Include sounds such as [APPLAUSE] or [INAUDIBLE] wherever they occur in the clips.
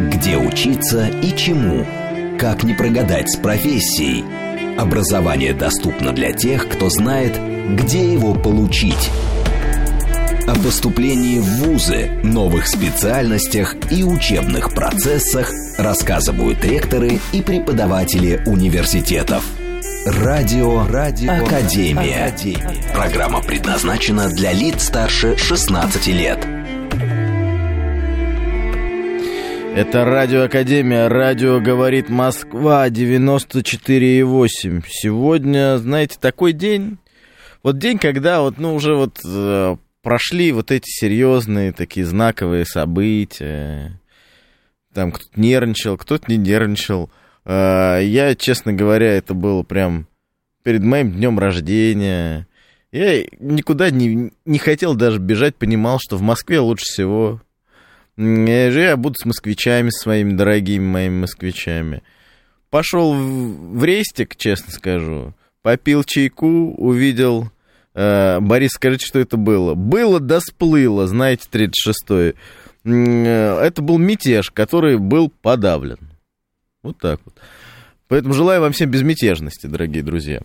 Где учиться и чему? Как не прогадать с профессией? Образование доступно для тех, кто знает, где его получить. О поступлении в ВУЗы, новых специальностях и учебных процессах рассказывают ректоры и преподаватели университетов. Радио, Радио Академия. Академия. Программа предназначена для лиц старше 16 лет. Это Радио Академия, радио говорит Москва 94,8. Сегодня, знаете, такой день, вот день, когда вот, ну, уже вот э, прошли вот эти серьезные такие знаковые события. Там кто-то нервничал, кто-то не нервничал. Э, я, честно говоря, это было прям перед моим днем рождения. Я никуда не, не хотел даже бежать, понимал, что в Москве лучше всего. Я буду с москвичами, своими дорогими моими москвичами. Пошел в рейстик, честно скажу. Попил чайку, увидел... Э, Борис, скажите, что это было? Было да сплыло, знаете, 36-й. Э, это был мятеж, который был подавлен. Вот так вот. Поэтому желаю вам всем безмятежности, дорогие друзья.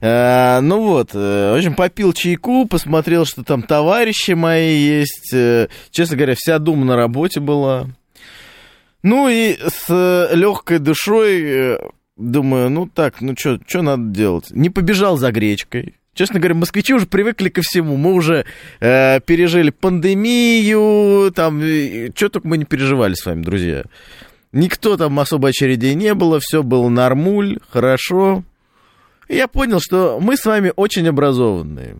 Э, ну вот, э, в общем, попил чайку, посмотрел, что там товарищи мои есть. Э, честно говоря, вся дума на работе была. Ну и с легкой душой думаю, ну так, ну что надо делать? Не побежал за гречкой. Честно говоря, москвичи уже привыкли ко всему. Мы уже э, пережили пандемию, там, что только мы не переживали с вами, друзья. Никто там особо очередей не было, все было нормуль, хорошо. Я понял, что мы с вами очень образованные.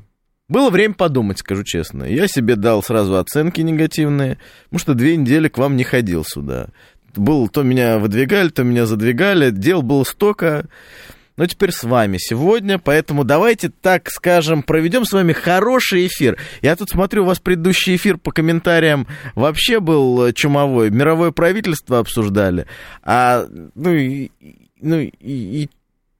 Было время подумать, скажу честно. Я себе дал сразу оценки негативные, потому что две недели к вам не ходил сюда. Был, то меня выдвигали, то меня задвигали, дел было столько. Но теперь с вами сегодня, поэтому давайте, так скажем, проведем с вами хороший эфир. Я тут смотрю, у вас предыдущий эфир по комментариям вообще был чумовой. Мировое правительство обсуждали. А, ну, и, ну, и, и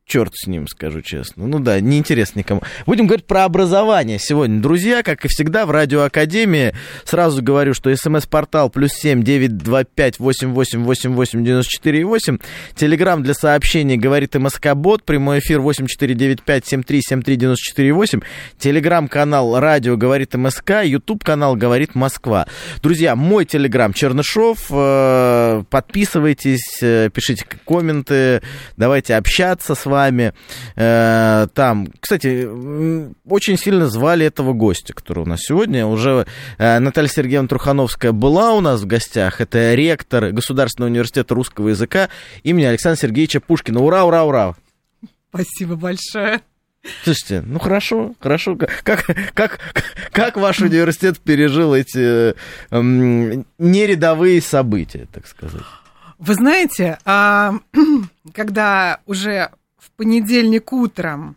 черт с ним, скажу честно. Ну да, неинтересно никому. Будем говорить про образование сегодня. Друзья, как и всегда, в Радиоакадемии сразу говорю, что смс-портал плюс семь девять два пять восемь восемь восемь восемь девяносто четыре восемь. Телеграмм для сообщений говорит МСК Бот. Прямой эфир восемь четыре девять пять семь три семь три девяносто четыре восемь. Телеграм-канал Радио говорит МСК. Ютуб канал говорит Москва. Друзья, мой телеграм Чернышов. Э, подписывайтесь, э, пишите комменты, давайте общаться с вами вами. Э, там, кстати, очень сильно звали этого гостя, который у нас сегодня. Уже э, Наталья Сергеевна Трухановская была у нас в гостях. Это ректор Государственного университета русского языка имени Александра Сергеевича Пушкина. Ура, ура, ура! Спасибо большое. Слушайте, ну хорошо, хорошо. Как, как, как ваш университет пережил эти эм, нерядовые события, так сказать? Вы знаете, а, [CLEARS THROAT] когда уже в понедельник утром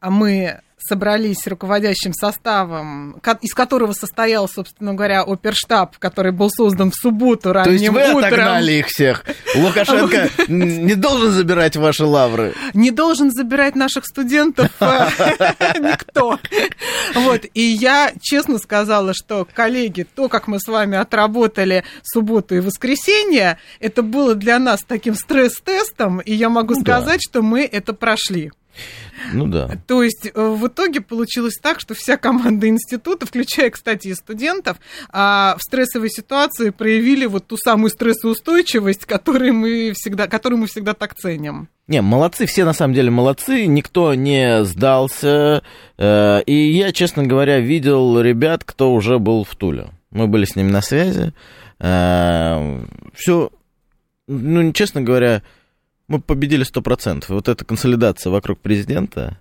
а мы собрались руководящим составом, из которого состоял, собственно говоря, оперштаб, который был создан в субботу ранним То есть вы утром. отогнали их всех? Лукашенко [LAUGHS] не должен забирать ваши лавры? Не должен забирать наших студентов [LAUGHS] э, [LAUGHS] никто. Вот, и я честно сказала, что, коллеги, то, как мы с вами отработали субботу и воскресенье, это было для нас таким стресс-тестом, и я могу ну сказать, что мы это прошли. Ну да. То есть э, в итоге получилось так, что вся команда института, включая, кстати, и студентов, а, в стрессовой ситуации проявили вот ту самую стрессоустойчивость, которую мы всегда, которую мы всегда так ценим. Не, молодцы, все на самом деле молодцы, никто не сдался. Э, и я, честно говоря, видел ребят, кто уже был в Туле. Мы были с ними на связи. Э, Все, ну, честно говоря, мы победили 100%. Вот эта консолидация вокруг президента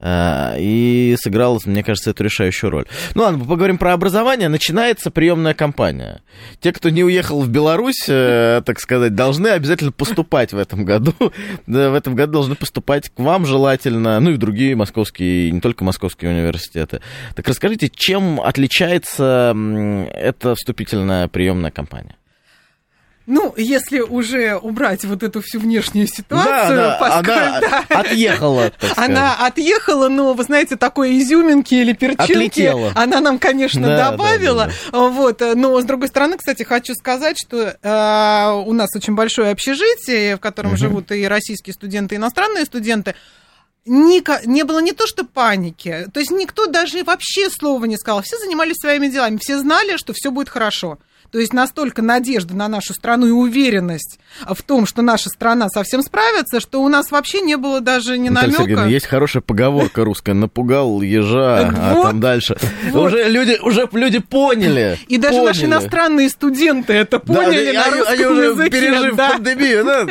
а, и сыграла, мне кажется, эту решающую роль. Ну ладно, поговорим про образование. Начинается приемная кампания. Те, кто не уехал в Беларусь, э, так сказать, должны обязательно поступать в этом году. [LAUGHS] В этом году должны поступать к вам желательно, ну и другие московские, не только московские университеты. Так расскажите, чем отличается эта вступительная приемная кампания? Ну, если уже убрать вот эту всю внешнюю ситуацию, да, да, поскольку, она да, отъехала, она отъехала, но, вы знаете, такой изюминки или перчинки Отлетела. она нам, конечно, Да, добавила. да, Вот, но, с другой стороны, кстати, хочу сказать, что э, у нас очень большое общежитие, в котором живут и российские студенты, и иностранные студенты. Ника- не было не то что паники, то есть никто даже вообще слова не сказал. Все занимались своими делами, все знали, что все будет хорошо. То есть настолько надежда на нашу страну и уверенность в том, что наша страна совсем справится, что у нас вообще не было даже ни намека. Сергеевна, есть хорошая поговорка русская: напугал ежа, а там дальше. [LAUGHS] Уже люди, уже люди поняли. И даже наши иностранные студенты это поняли на они, русском языке. пережив пандемию, да?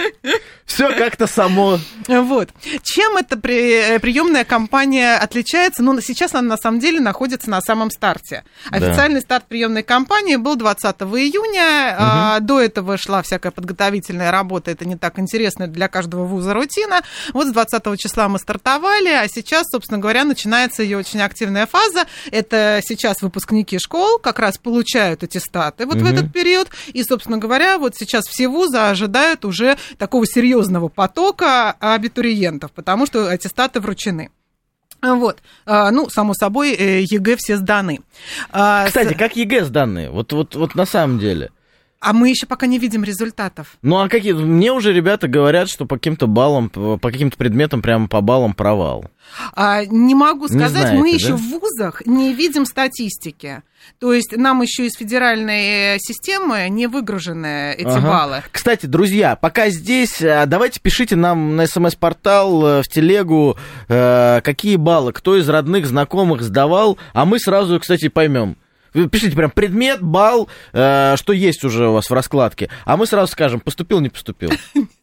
Все как-то само. Вот. Чем эта при- приемная кампания отличается? Ну, сейчас она на самом деле находится на самом старте. Официальный старт приемной кампании был 20 июня. А, До этого шла всякая подготовительная работа. Это не так интересно для каждого вуза рутина. Вот с 20 числа мы стартовали, а сейчас, собственно говоря, начинается ее очень активная фаза. Это сейчас выпускники школ как раз получают аттестаты вот в Мгм. этот период. И, собственно говоря, вот сейчас все вузы ожидают уже такого серьезного потока абитуриентов, потому что аттестаты вручены. Вот, А, ну, само собой, э, ЕГЭ все сданы. А, Кстати, как ЕГЭ сданные? Вот, вот, вот на самом деле. А мы еще пока не видим результатов. Ну, а какие... Мне уже ребята говорят, что по каким-то баллам, по каким-то предметам прямо по баллам провал. А, не могу Не сказать, знаете, мы да? еще в вузах не видим статистики. То есть нам еще из федеральной э, системы не выгружены эти Ага. баллы. Кстати, друзья, пока здесь, а, давайте пишите нам на смс-портал, э, в телегу, э, какие баллы, кто из родных, знакомых сдавал, а мы сразу, кстати, поймем. Пишите прям предмет, балл, э, что есть уже у вас в раскладке, а мы сразу скажем, поступил, не поступил. [LAUGHS]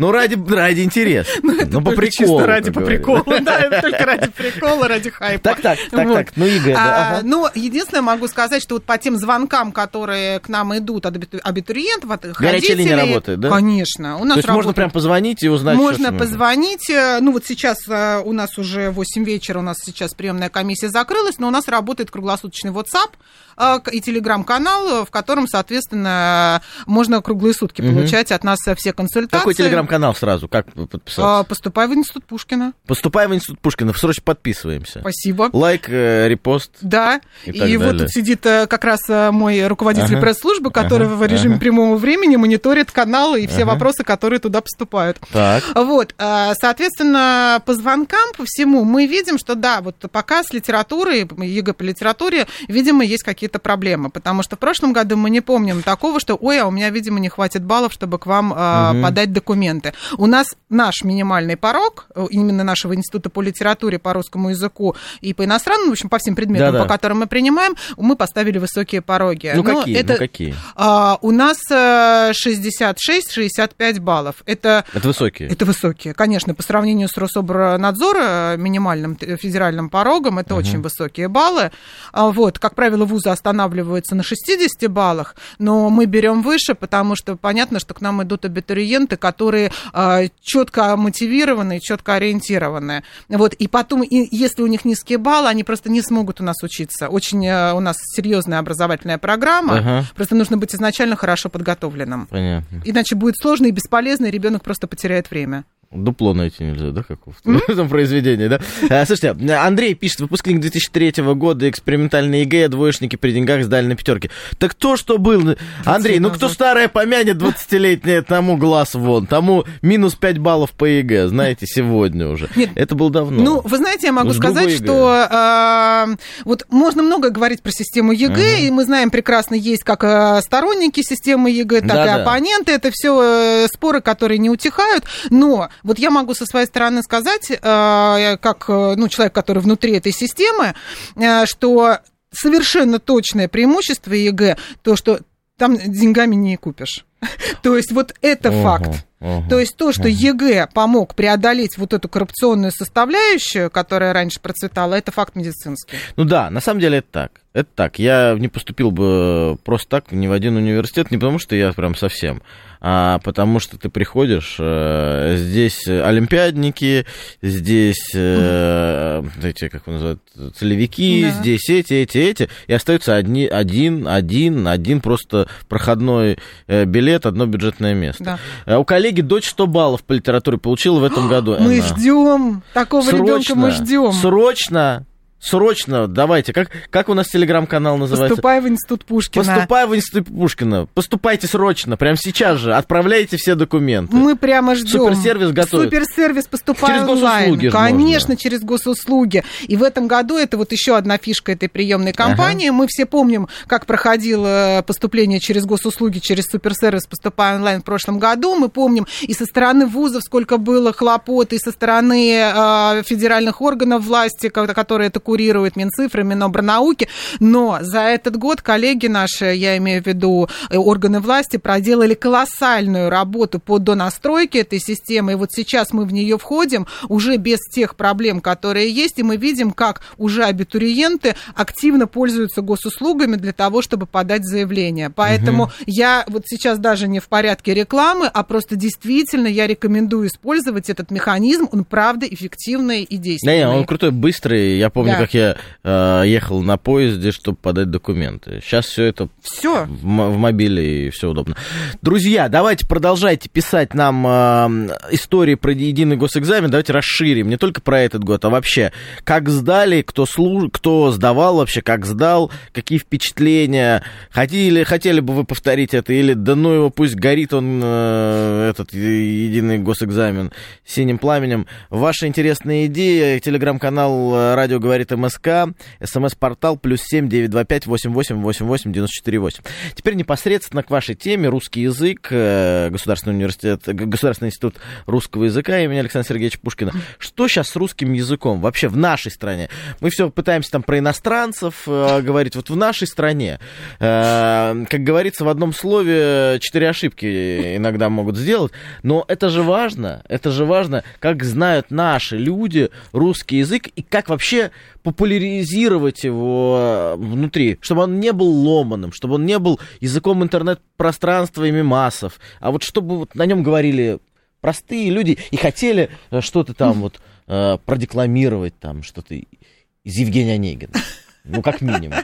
Ну, ради, ради интереса. Ну, по Только приколу. Чисто ради по приколу, да, это только ради прикола, ради хайпа. Так, так, так, Вот. так. Ну, ЕГЭ, да. А, ага. Ну, единственное, могу сказать, что вот по тем звонкам, которые к нам идут от абиту- абитуриентов, от Горячая линия работает, да? Конечно. У нас То есть можно работает. прям позвонить и узнать, Можно позвонить. э, Ну, вот сейчас э, у нас уже 8 вечера, у нас сейчас приемная комиссия закрылась, но у нас работает круглосуточный WhatsApp э, и телеграм-канал, в котором, соответственно, можно круглые сутки Мгм. получать от нас все консультации. Какой телеграм-канал сразу? Как подписаться? А, Поступай в институт Пушкина. Поступаем в институт Пушкина, срочно подписываемся. Спасибо. Лайк, э, репост. Да, И и, вот тут сидит э, как раз э, мой руководитель Ага. пресс-службы, который Ага. в режиме Ага. прямого времени мониторит каналы и все Ага. вопросы, которые туда поступают. Так. Вот, э, соответственно, по звонкам, по всему, мы видим, что да, вот пока с литературой, ЕГЭ по литературе, видимо, есть какие-то проблемы, потому что в прошлом году мы не помним такого, что, ой, а у меня, видимо, не хватит баллов, чтобы к вам э, Мгм. подать документы. У нас наш минимальный порог, э, именно нашего института по литературе, по русскому языку и по иностранному, в общем, по всем предметам, Да-да. по которым мы принимаем, мы поставили высокие пороги. Ну, Но какие? это, Ну, какие? а, у нас э, 66-65 баллов. Это Это высокие. это высокие. Конечно, по сравнению с Рособорнадзора, минимальным т- федеральным порогом, это очень высокие баллы. А, Вот, как правило, вузы останавливаются на 60 баллах, но мы берем выше, потому что понятно, что к нам идут абитуриенты, которые четко мотивированы, четко ориентированы. Вот, и потом, и если у них низкие баллы, они просто не смогут у нас учиться. Очень э, у нас серьезная образовательная программа, Ага. просто нужно быть изначально хорошо подготовленным. Понятно. Иначе будет сложно и бесполезно, и ребенок просто потеряет время. Дупло найти нельзя, да, какого-то [LAUGHS] в этом произведении, да? А, Слушайте, Андрей пишет, выпускник 2003 года, экспериментальный ЕГЭ, двоечники при деньгах сдали на пятерки. Так кто что был? Андрей, ну кто старое помянет 20-летнее, тому глаз вон, тому минус 5 баллов по ЕГЭ, знаете, сегодня уже. Нет. Это было давно. Ну, вы знаете, я могу сказать, что э, вот можно много говорить про систему ЕГЭ, и мы знаем прекрасно, есть как э, сторонники системы ЕГЭ, так и оппоненты. Это все споры, которые не утихают. Но вот я могу со своей стороны сказать, э, как э, ну, человек, который внутри этой системы, э, что совершенно точное преимущество ЕГЭ, то, что там деньгами не купишь. [LAUGHS] То есть вот это факт. Угу. То есть то, что угу. ЕГЭ помог преодолеть вот эту коррупционную составляющую, которая раньше процветала, это факт медицинский. Ну да, на самом деле это так. Это так. Я не поступил бы просто так ни в один университет, не потому что я прям совсем, а потому что ты приходишь, э, здесь олимпиадники, здесь э, эти, как его называют, целевики, да. здесь эти, эти, эти, и остаются одни, один, один, один просто проходной э, билет, одно бюджетное место. Да. А у коллеги дочь 100 баллов по литературе получила в этом [GASPS] году. Мы ждем такого ребенка, мы ждем. Срочно Срочно, давайте. Как, как у нас телеграм-канал называется? Поступай в институт Пушкина. Поступай в институт Пушкина. Поступайте срочно, прямо сейчас же. Отправляйте все документы. Мы прямо ждем. Суперсервис готов. Суперсервис поступай через онлайн. Госуслуги Конечно, можно. через госуслуги. И в этом году это вот еще одна фишка этой приемной кампании. Ага. Мы все помним, как проходило поступление через госуслуги, через суперсервис поступай онлайн в прошлом году. Мы помним и со стороны вузов, сколько было хлопот, и со стороны э, федеральных органов власти, которые это курирует Минцифры, Минобрнауки, но за этот год коллеги наши, я имею в виду э, органы власти, проделали колоссальную работу по донастройке этой системы, и вот сейчас мы в нее входим уже без тех проблем, которые есть, и мы видим, как уже абитуриенты активно пользуются госуслугами для того, чтобы подать заявление. Поэтому угу. я вот сейчас даже не в порядке рекламы, а просто действительно я рекомендую использовать этот механизм, он правда эффективный и действенный. Да, он крутой, быстрый, я помню, да как я э, ехал на поезде, чтобы подать документы. Сейчас все это все. В, в мобиле и все удобно. Друзья, давайте продолжайте писать нам э, истории про единый госэкзамен. Давайте расширим не только про этот год, а вообще, как сдали, кто, служ... кто сдавал вообще, как сдал, какие впечатления. Хотели, хотели бы вы повторить это или да ну его, пусть горит он, э, этот единый госэкзамен синим пламенем. Ваши интересные идеи, телеграм-канал э, «Радио говорит говорит МСК, смс-портал плюс семь девять два пять восемь восемь восемь восемь девяносто четыре восемь. Теперь непосредственно к вашей теме русский язык, э, Государственный университет, Государственный институт русского языка имени Александра Сергеевича Пушкина. Что сейчас с русским языком вообще в нашей стране? Мы все пытаемся там про иностранцев э, говорить. Вот в нашей стране, э, как говорится, в одном слове четыре ошибки иногда могут сделать, но это же важно, это же важно, как знают наши люди русский язык и как вообще популяризировать его э, внутри, чтобы он не был ломаным, чтобы он не был языком интернет-пространства и мемасов, а вот чтобы вот на нем говорили простые люди и хотели э, что-то там вот э, продекламировать, там что-то из Евгения Онегина. Ну, как минимум.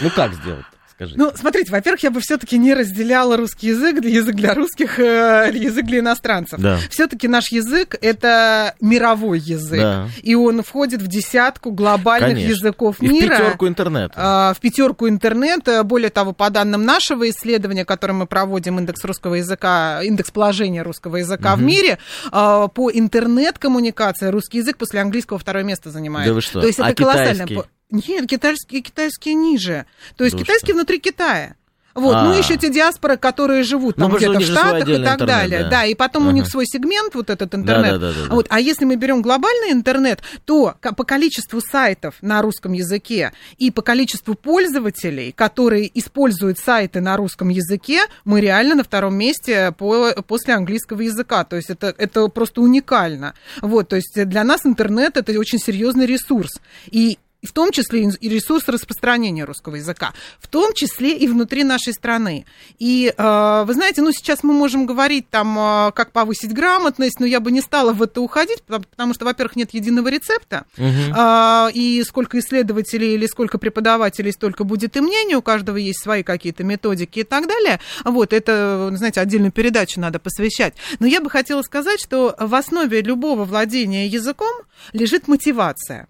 Ну, как сделать? Скажите. Ну, смотрите, во-первых, я бы все-таки не разделяла русский язык, язык для русских, э, язык для иностранцев. Да. Все-таки наш язык это мировой язык, да. и он входит в десятку глобальных Конечно. языков и мира. В пятерку интернета. Э, в пятерку интернета. Более того, по данным нашего исследования, которое мы проводим, индекс русского языка, индекс положения русского языка угу. в мире, э, по интернет-коммуникации русский язык после английского второе место занимает. Да вы что? То есть а это колоссально. Нет, китайские, китайские ниже. То есть да китайские что? внутри Китая. Вот, а. ну еще те диаспоры, которые живут там ну, где-то в Штатах и так интернет, далее. Да. да, и потом ага. у них свой сегмент, вот этот интернет. Да, да, да, да, вот, а если мы берем глобальный интернет, то по количеству сайтов на русском языке и по количеству пользователей, которые используют сайты на русском языке, мы реально на втором месте по, после английского языка. То есть это, это просто уникально. Вот, то есть для нас интернет это очень серьезный ресурс. И в том числе и ресурс распространения русского языка, в том числе и внутри нашей страны. И э, вы знаете, ну сейчас мы можем говорить там, э, как повысить грамотность, но я бы не стала в это уходить, потому, что, во-первых, нет единого рецепта, угу. и сколько исследователей или сколько преподавателей, столько будет и мнений, у каждого есть свои какие-то методики и так далее. Вот, это, знаете, отдельную передачу надо посвящать. Но я бы хотела сказать, что в основе любого владения языком лежит мотивация.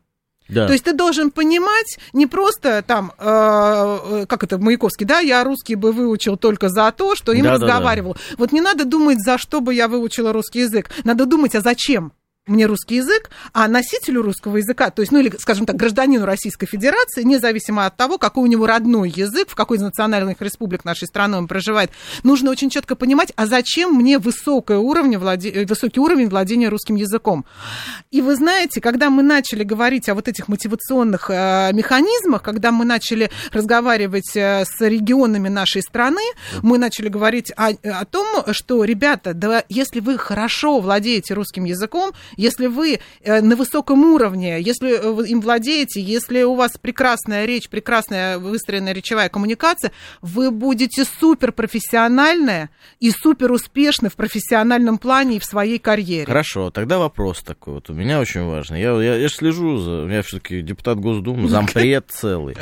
Да. То есть ты должен понимать не просто там, э, э, как это, Маяковский, да, я русский бы выучил только за то, что им да, разговаривал. Да, да. Вот не надо думать, за что бы я выучила русский язык. Надо думать, а зачем? Мне русский язык, а носителю русского языка, то есть, ну или, скажем так, гражданину Российской Федерации, независимо от того, какой у него родной язык, в какой из национальных республик нашей страны он проживает, нужно очень четко понимать, а зачем мне высокое уровень владе... Э, высокий уровень владения русским языком. И вы знаете, когда мы начали говорить о вот этих мотивационных э, механизмах, когда мы начали разговаривать э, с регионами нашей страны, мы начали говорить о, о том, что, ребята, да, если вы хорошо владеете русским языком, если вы э, на высоком уровне, если вы им владеете, если у вас прекрасная речь, прекрасная выстроенная речевая коммуникация, вы будете супер профессиональная и супер успешны в профессиональном плане и в своей карьере. Хорошо, тогда вопрос такой вот у меня очень важный. Я, я, я слежу за... Я все-таки депутат Госдумы, [LAUGHS] зампред целый.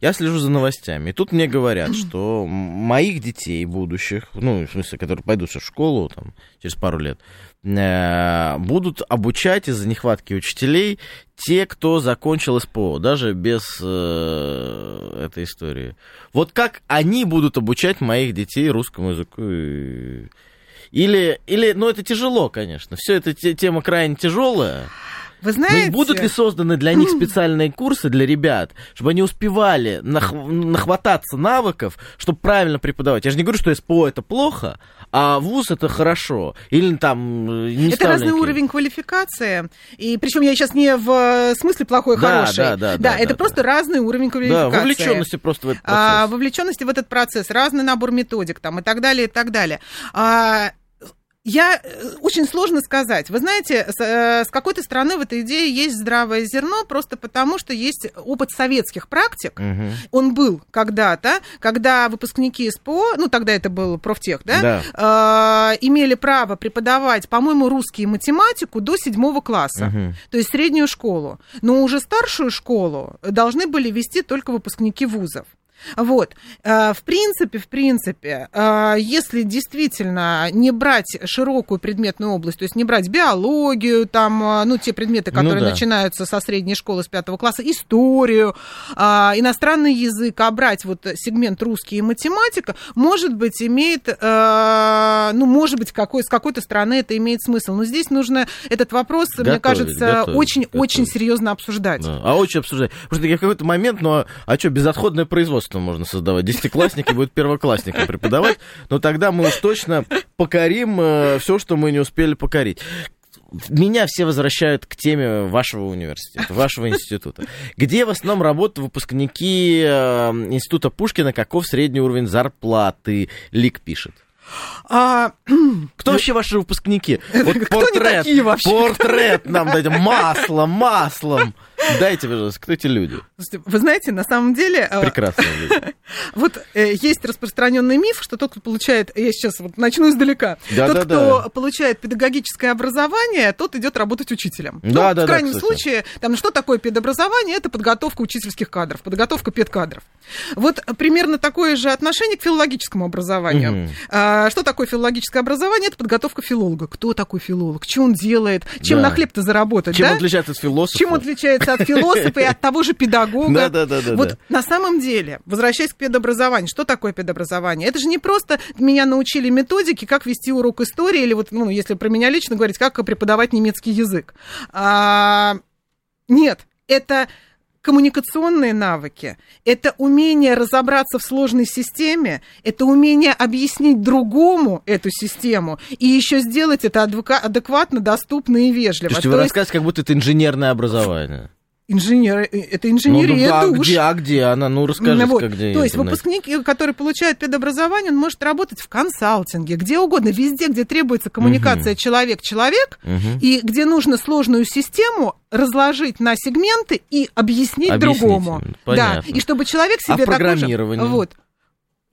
Я слежу за новостями. И тут мне говорят, что моих детей будущих, ну, в смысле, которые пойдут в школу там, через пару лет, Э, будут обучать из-за нехватки учителей те, кто закончил СПО, даже без э, этой истории. Вот как они будут обучать моих детей русскому языку? Или, или, ну это тяжело, конечно. Все это тема крайне тяжелая. Вы знаете... Но будут ли созданы для них специальные курсы для ребят, чтобы они успевали нах... нахвататься навыков, чтобы правильно преподавать? Я же не говорю, что СПО это плохо, а ВУЗ это хорошо. Или там э, не Это разный уровень квалификации. И причем я сейчас не в смысле плохой, да, хороший. Да, да, да. Да, это да, просто да. разный уровень квалификации. Да, вовлеченности просто в этот а, процесс. А, вовлеченности в этот процесс, разный набор методик там и так далее, и так далее. А, я э, очень сложно сказать. Вы знаете, с, э, с какой-то стороны в этой идее есть здравое зерно, просто потому что есть опыт советских практик. Угу. Он был когда-то, когда выпускники СПО, ну тогда это был профтех, да, да. Э, имели право преподавать, по-моему, русский и математику до седьмого класса, угу. то есть среднюю школу. Но уже старшую школу должны были вести только выпускники вузов. Вот. Э, в принципе, в принципе, э, если действительно не брать широкую предметную область, то есть не брать биологию, там, э, ну, те предметы, ну которые ну, да. начинаются со средней школы, с пятого класса, историю, иностранный язык, а брать вот сегмент русский и математика, может быть, имеет, ну, может быть, какой, с какой-то стороны это имеет смысл. Но здесь нужно этот вопрос, готовить, мне кажется, очень-очень серьезно обсуждать. Да. А очень обсуждать. Потому что в какой-то момент, ну, а, а что, безотходное производство что можно создавать. Десятиклассники будут первоклассники преподавать, но тогда мы уж точно покорим э, все, что мы не успели покорить меня все возвращают к теме вашего университета, вашего института. Где в основном работают выпускники э, института Пушкина, каков средний уровень зарплаты? Лик пишет. А... [CLEARS THROAT] Кто вообще ваши выпускники? Вот Кто портрет, такие вообще? портрет нам дайте, маслом, маслом. Дайте, пожалуйста, кто эти люди? Вы знаете, на самом деле... Э, Прекрасные люди. [LAUGHS] Вот э, есть распространенный миф, что тот, кто получает... Я сейчас вот начну издалека. Да, тот, да, кто да. получает педагогическое образование, тот идет работать учителем. Да, ну, да, в крайнем да, случае, там, что такое педобразование? Это подготовка учительских кадров, подготовка педкадров. Вот примерно такое же отношение к филологическому образованию. Угу. А, что такое филологическое образование? Это подготовка филолога. Кто такой филолог? Что он делает? Чем да. на хлеб-то заработать? Чем да? отличается от философа? Чем отличается от философа и от того же педагога. Да, да, да. Вот на самом деле, возвращаясь к педобразованию, что такое педобразование? Это же не просто меня научили методики, как вести урок истории, или вот, ну, если про меня лично говорить, как преподавать немецкий язык. А, нет, это коммуникационные навыки, это умение разобраться в сложной системе, это умение объяснить другому эту систему и еще сделать это адекватно, доступно и вежливо. То есть вы рассказываете, как будто это инженерное образование. Инженер, э, это инженерия ну, ну, а Где, а где она? Ну, расскажите, вот. где. То есть выпускник, который получает педобразование, он может работать в консалтинге, где угодно, везде, где требуется коммуникация угу. человек-человек, угу. и где нужно сложную систему разложить на сегменты и объяснить Объяснить. другому. Понятно. Да, и чтобы человек себе а? Такой же, вот,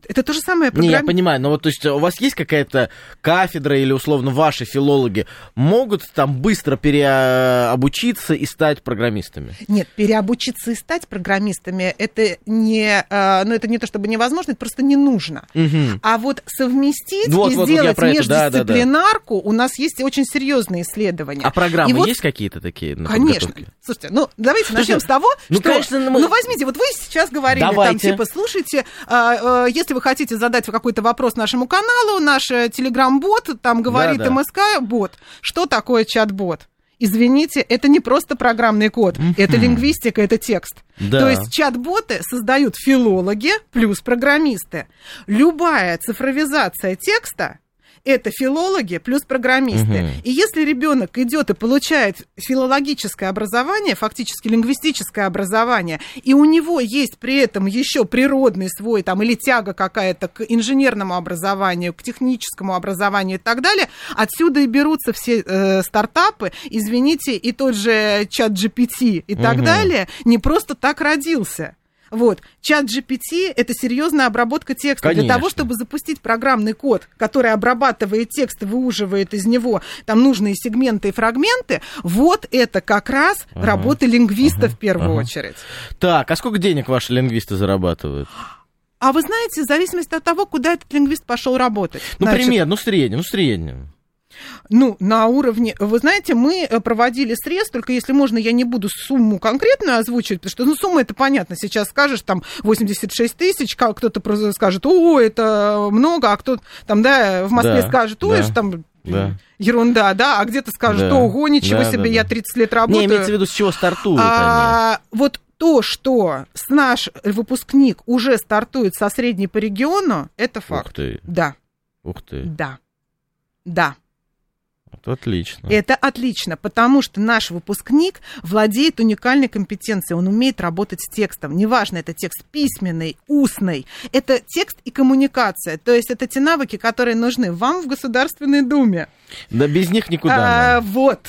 это то же самое программ... Не, я понимаю, но вот то есть у вас есть какая-то кафедра или условно ваши филологи могут там быстро переобучиться и стать программистами? Нет, переобучиться и стать программистами это не, э, ну это не то чтобы невозможно, это просто не нужно. Угу. А вот совместить вот, и вот, сделать вот междисциплинарку да, да, да. у нас есть очень серьезные исследования. А программы вот... есть какие-то такие? На конечно. Слушайте, ну давайте Слушайте, начнем с того, ну, что, конечно, мы... ну возьмите, вот вы сейчас говорили давайте. там типа, слушайте, э, если если вы хотите задать какой-то вопрос нашему каналу, наш э, телеграм-бот, там говорит да, да. МСК-бот. Что такое чат-бот? извините, это не просто программный код, это лингвистика, это текст. Да. То есть чат-боты создают филологи плюс программисты. Любая цифровизация текста это филологи плюс программисты. Мгм. И если ребенок идет и получает филологическое образование, фактически лингвистическое образование, и у него есть при этом еще природный свой там или тяга какая-то к инженерному образованию, к техническому образованию и так далее, отсюда и берутся все э, стартапы, извините, и тот же чат GPT и так Мгм. далее, не просто так родился. Вот, чат GPT – это серьезная обработка текста. Для Конечно. того, чтобы запустить программный код, который обрабатывает текст и выуживает из него там нужные сегменты и фрагменты, вот это как раз Ага. работа лингвиста в первую ага. очередь. Так, а сколько денег ваши лингвисты зарабатывают? А вы знаете, в зависимости от того, куда этот лингвист пошел работать. Ну, Значит, пример, ну, в среднем, ну, в среднем. Ну, на уровне... Вы знаете, мы э, проводили срез, только если можно, я не буду сумму конкретную озвучивать, потому что, ну, сумма это понятно. Сейчас скажешь, там, 86 тысяч, кто-то скажет, о, это много, а кто там, да, в Москве Да, скажет, ой, да, там да. ерунда, да, а где-то скажет, Да, ого, ничего да, себе, да, я да. 30 лет Не, работаю. имеется в виду, с чего стартуют они. А, вот то, что с наш выпускник уже стартует со средней по региону, это Ух факт. ты, Да, ух ты. да, да. Это отлично. Это отлично, потому что наш выпускник владеет уникальной компетенцией, он умеет работать с текстом. Неважно, это текст письменный, устный, это текст и коммуникация. То есть это те навыки, которые нужны вам в Государственной Думе. Да без них никуда. А, вот.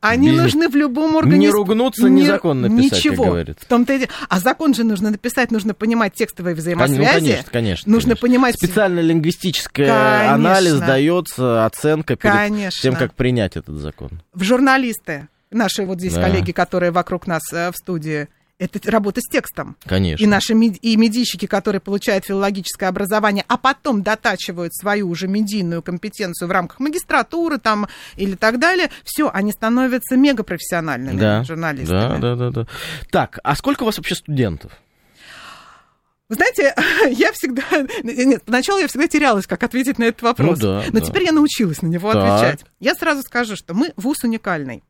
Они Без- нужны в любом органе. Не ругнуться, не закон написать, как Ничего. говорится. В том-то и дело. А закон же нужно написать, нужно понимать текстовые Кон- взаимосвязи. Ну, конечно, конечно. Нужно конечно. понимать... Специально лингвистический анализ дается, оценка перед Конечно. тем, как принять этот закон. в журналисты, наши вот здесь Да. коллеги, которые вокруг нас э, в студии, это работа с текстом. Конечно. И наши мед- и медийщики, которые получают филологическое образование, а потом дотачивают свою уже медийную компетенцию в рамках магистратуры там или так далее, все, они становятся мегапрофессиональными да, журналистами. Да, да, да, да. Так, а сколько у вас вообще студентов? Вы знаете, [LAUGHS] я всегда... Нет, поначалу я всегда терялась, как ответить на этот вопрос. Ну да, Но да. теперь я научилась на него Так. отвечать. Я сразу скажу, что мы вуз уникальный.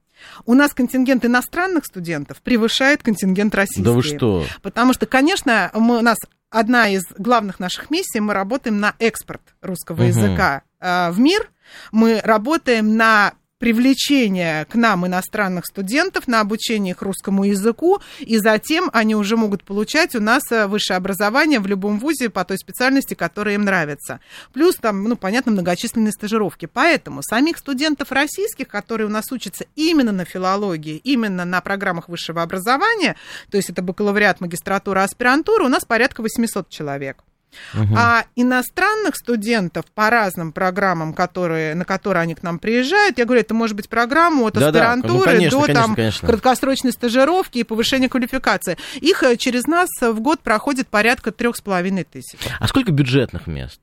У нас контингент иностранных студентов превышает контингент российских. Да вы что? Потому что, конечно, мы, у нас одна из главных наших миссий, мы работаем на экспорт русского Мгм. языка э, в мир. Мы работаем на привлечение к нам иностранных студентов на обучение их русскому языку, и затем они уже могут получать у нас э, высшее образование в любом вузе по той специальности, которая им нравится. Плюс там, ну, понятно, многочисленные стажировки. Поэтому самих студентов российских, которые у нас учатся именно на филологии, именно на программах высшего образования, то есть это бакалавриат, магистратура, аспирантура, у нас порядка 800 человек. А иностранных студентов по разным программам, которые, на которые они к нам приезжают, я говорю, это может быть программа от Да-да, аспирантуры ну, конечно, до конечно, там, конечно. краткосрочной стажировки и повышения квалификации. Их э, через нас в год проходит порядка трех с половиной тысяч. А сколько бюджетных мест?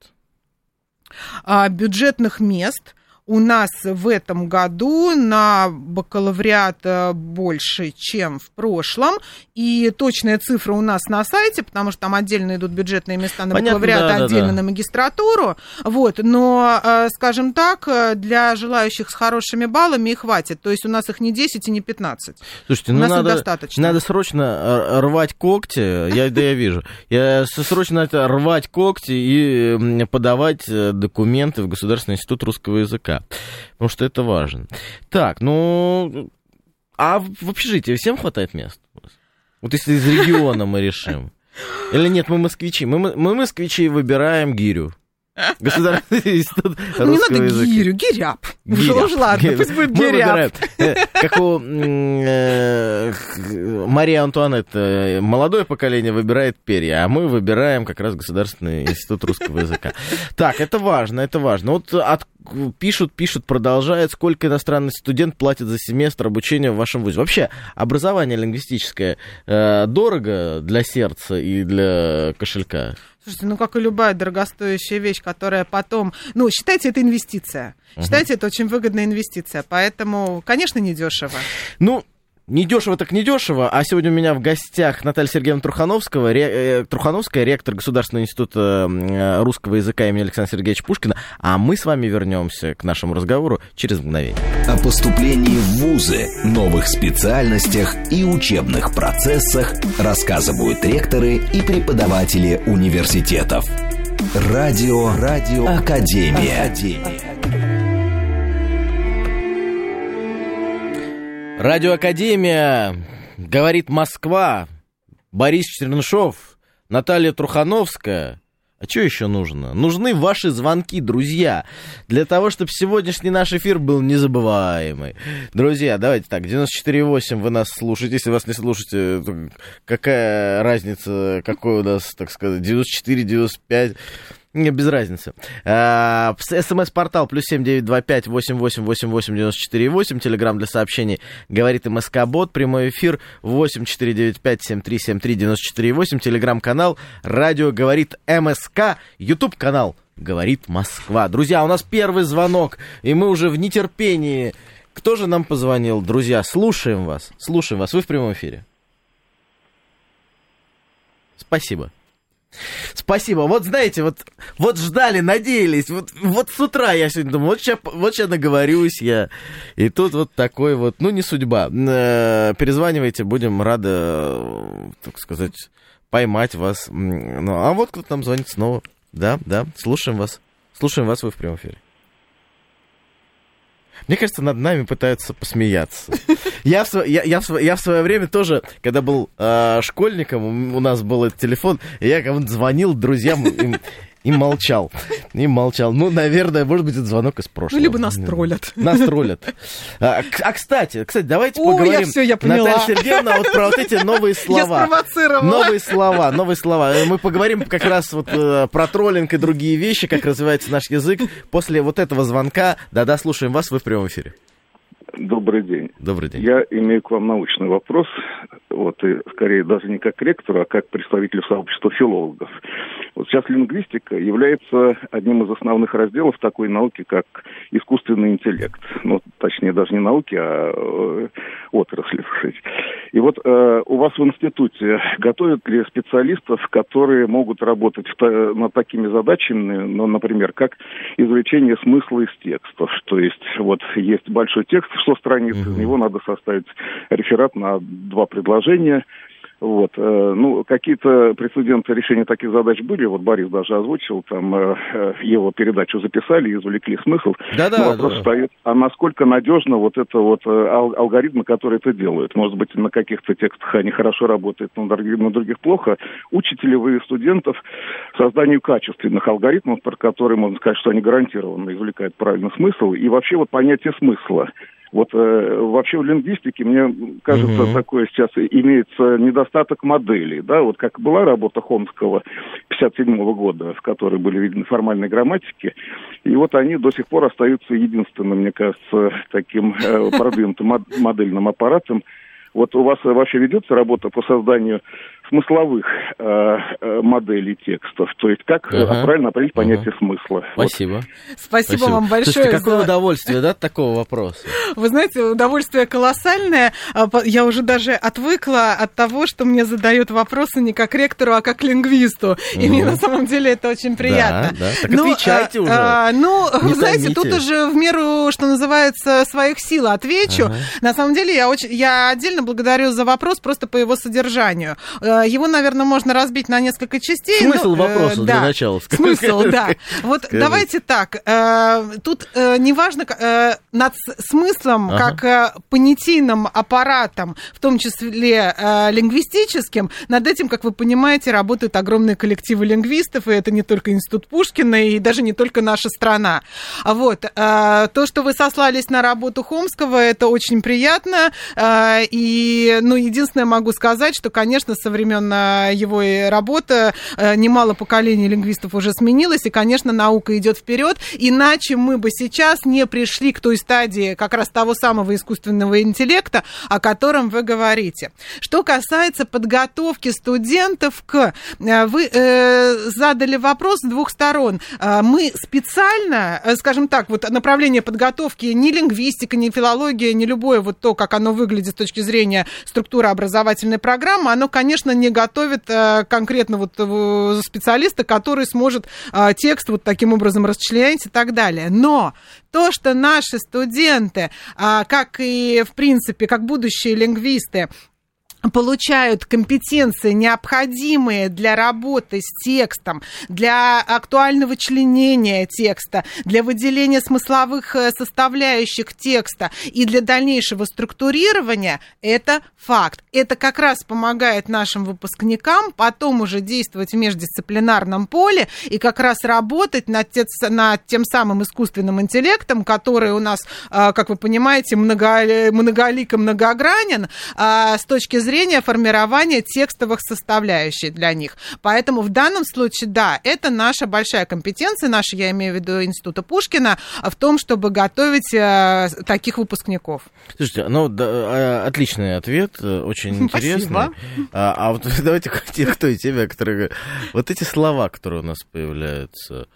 А бюджетных мест у нас в этом году на бакалавриат э, больше, чем в прошлом. И точная цифра у нас на сайте, потому что там отдельно идут бюджетные места на Понятно, бакалавриат, да, да, отдельно да. на магистратуру. Вот. Но, э, скажем так, для желающих с хорошими баллами их хватит. То есть у нас их не 10 и не 15. Слушайте, У ну нас их надо, достаточно. надо срочно э, рвать когти, я, да я вижу, я срочно это рвать когти и подавать документы в Государственный институт русского языка, потому что это важно. Так, ну, а в общежитии всем хватает мест? Вот если из региона мы решим. Или нет, мы москвичи. Мы, мы москвичи выбираем гирю. Государственный институт Ну, не русского надо языка. гирю, гиряб. Уже, Гиря. уж ладно, Гиря. пусть будет выбираем, э, Как у э, Антуанетта, э, молодое поколение выбирает перья, а мы выбираем как раз Государственный институт русского языка. Так, это важно, это важно. Вот от- пишут, пишут, продолжают, сколько иностранный студент платит за семестр обучения в вашем вузе. Вообще, образование лингвистическое э, дорого для сердца и для кошелька? Слушайте, ну как и любая дорогостоящая вещь, которая потом... Ну, считайте это инвестиция. Считайте это очень выгодная инвестиция. Поэтому, конечно, недешево. Ну, не дешево так не дешево, а сегодня у меня в гостях Наталья Сергеевна Трухановского, ре, э, Трухановская, ректор Государственного института э, русского языка имени Александра Сергеевича Пушкина, а мы с вами вернемся к нашему разговору через мгновение. О поступлении в вузы, новых специальностях и учебных процессах рассказывают ректоры и преподаватели университетов. Радио, радио, академия. академия. Радиоакадемия, говорит Москва, Борис Чернышов, Наталья Трухановская. А что еще нужно? Нужны ваши звонки, друзья, для того, чтобы сегодняшний наш эфир был незабываемый. Друзья, давайте так, 94.8 вы нас слушаете, если вас не слушаете, какая разница, какой у нас, так сказать, 94, 95... Не, без разницы. А, СМС-портал плюс семь девять два пять восемь восемь восемь восемь девяносто четыре восемь. Телеграмм для сообщений говорит МСК-бот. Прямой эфир восемь четыре девять пять семь три семь три девяносто четыре восемь. Телеграмм-канал радио говорит МСК. Ютуб канал говорит Москва. Друзья, у нас первый звонок, и мы уже в нетерпении. Кто же нам позвонил? Друзья, слушаем вас. Слушаем вас. Вы в прямом эфире. Спасибо. Спасибо. Вот знаете, вот, вот ждали, надеялись. Вот, вот с утра я сегодня думал, вот сейчас, вот сейчас наговорюсь я. И тут вот такой вот, ну, не судьба. Э, перезванивайте, будем рады, э, так сказать, поймать вас. Ну, а вот кто-то нам звонит снова. Да, да, слушаем вас. Слушаем вас, вы в прямом эфире. Мне кажется, над нами пытаются посмеяться. Я в, я, я, в, я в свое время тоже, когда был э, школьником, у нас был этот телефон, и я кому-то звонил друзьям, им, и молчал. И молчал. Ну, наверное, может быть, это звонок из прошлого. Ну, либо нас троллят. Нас троллят. А, а кстати, кстати, давайте О, поговорим, я все, я поняла. Наталья Сергеевна, вот про вот эти новые [LAUGHS] слова. Я Новые слова, новые слова. Мы поговорим как раз вот э, про троллинг и другие вещи, как развивается наш язык. После вот этого звонка, да-да, слушаем вас, вы в прямом эфире. Добрый день. Добрый день. Я имею к вам научный вопрос, вот, и скорее даже не как ректору, а как представителю сообщества филологов. Вот сейчас лингвистика является одним из основных разделов такой науки, как искусственный интеллект. Ну, точнее, даже не науки, а э, отрасли. И вот э, у вас в институте готовят ли специалистов, которые могут работать в, над такими задачами, ну, например, как извлечение смысла из текстов? То есть вот есть большой текст, 100 страниц, из него надо составить реферат на два предложения – вот. Э, ну, какие-то прецеденты решения таких задач были. Вот Борис даже озвучил, там э, э, его передачу записали, извлекли смысл. Да-да. Но вопрос да. стоит, а насколько надежно вот это вот алгоритмы, которые это делают? Может быть, на каких-то текстах они хорошо работают, но на других плохо. Учите ли вы студентов созданию качественных алгоритмов, про которые можно сказать, что они гарантированно извлекают правильный смысл, и вообще вот понятие смысла. Вот э, вообще в лингвистике, мне кажется, угу. такое сейчас имеется недостаток моделей. Да? Вот как была работа Хомского 57 -го года, в которой были видны формальные грамматики, и вот они до сих пор остаются единственным, мне кажется, таким э, продвинутым модельным аппаратом. Вот у вас вообще ведется работа по созданию смысловых э, э, моделей текстов. То есть как ага. правильно определить понятие ага. смысла. Спасибо. Вот. Спасибо. Спасибо вам большое. Слушайте, какое за... удовольствие, да, такого вопроса? Вы знаете, удовольствие колоссальное. А, я уже даже отвыкла от того, что мне задают вопросы не как ректору, а как лингвисту. И мне на самом деле это очень приятно. Да, да. Так ну, отвечайте а, уже. А, ну, не вы знаете, тут уже в меру, что называется, своих сил отвечу. Ага. На самом деле я очень, я отдельно благодарю за вопрос просто по его содержанию э, его, наверное, можно разбить на несколько частей. Смысл но, э, вопроса э, для да, начала. Смысл, да. [LAUGHS] Вот Скажите. давайте так. Э, тут э, неважно над смыслом, ага. как понятийным аппаратом, в том числе лингвистическим, над этим, как вы понимаете, работают огромные коллективы лингвистов, и это не только Институт Пушкина, и даже не только наша страна. Вот. Э, то, что вы сослались на работу Хомского, это очень приятно. И, ну, единственное могу сказать, что, конечно, современные времен э, его работы э, немало поколений лингвистов уже сменилось, и, конечно, наука идет вперед, иначе мы бы сейчас не пришли к той стадии как раз того самого искусственного интеллекта, о котором вы говорите. Что касается подготовки студентов к... Вы э, задали вопрос с двух сторон. Мы специально, скажем так, вот направление подготовки ни лингвистика, ни филология, ни любое вот то, как оно выглядит с точки зрения структуры образовательной программы, оно, конечно, не готовит э, конкретно вот э, специалиста, который сможет э, текст вот таким образом расчленять и так далее. Но то, что наши студенты, как и, в принципе, как будущие лингвисты, получают компетенции, необходимые для работы с текстом, для актуального членения текста, для выделения смысловых э, составляющих текста и для дальнейшего структурирования, это факт. Это как раз помогает нашим выпускникам потом уже действовать в междисциплинарном поле и как раз работать над, те, над тем самым искусственным интеллектом, который у нас, э, как вы понимаете, многогранен э, с точки зрения зрения формирования текстовых составляющих для них. Поэтому в данном случае, да, это наша большая компетенция, наша, я имею в виду Института Пушкина, в том, чтобы готовить э, таких выпускников. Слушайте, ну, да, э, отличный ответ, э, очень интересный. Спасибо. А, а вот [LAUGHS] давайте кто и тебя, которые... Вот эти слова, которые у нас появляются,